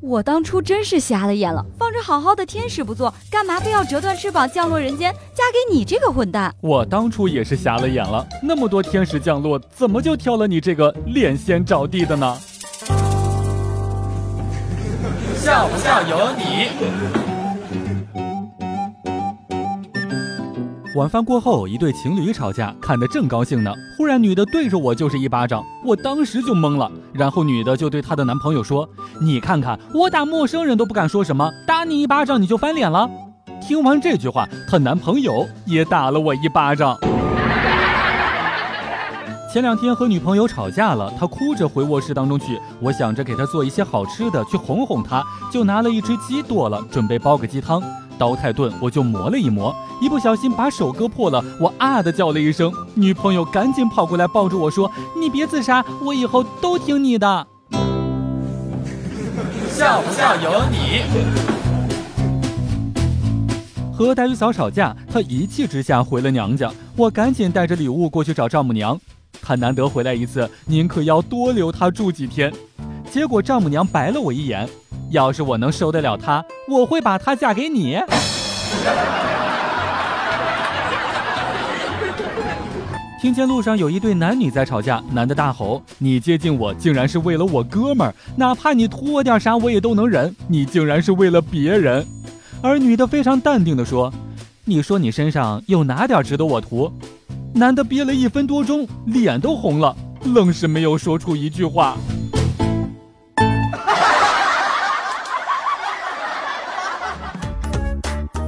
我当初真是瞎了眼了，放着好好的天使不做，干嘛非要折断翅膀降落人间，嫁给你这个混蛋？我当初也是瞎了眼了，那么多天使降落，怎么就挑了你这个恋仙着地的呢？笑不笑由你。晚饭过后，一对情侣吵架，看得正高兴呢。忽然，女的对着我就是一巴掌，我当时就懵了。然后女的就对她的男朋友说：“你看看，我打陌生人都不敢说什么，打你一巴掌你就翻脸了。”听完这句话，她男朋友也打了我一巴掌。前两天和女朋友吵架了，她哭着回卧室当中去，我想着给她做一些好吃的去哄哄她，就拿了一只鸡剁了，准备煲个鸡汤。刀太钝，我就磨了一磨，一不小心把手割破了，我啊的叫了一声，女朋友赶紧跑过来抱住我说：“你别自杀，我以后都听你的。”笑不笑由你。和黛玉嫂吵架，她一气之下回了娘家，我赶紧带着礼物过去找丈母娘。她难得回来一次，您可要多留她住几天。结果丈母娘白了我一眼。要是我能受得了她，我会把她嫁给你。听见路上有一对男女在吵架，男的大吼：“你接近我，竟然是为了我哥们儿，哪怕你图我点啥，我也都能忍。你竟然是为了别人。”而女的非常淡定地说：“你说你身上有哪点值得我图？”男的憋了一分多钟，脸都红了，愣是没有说出一句话。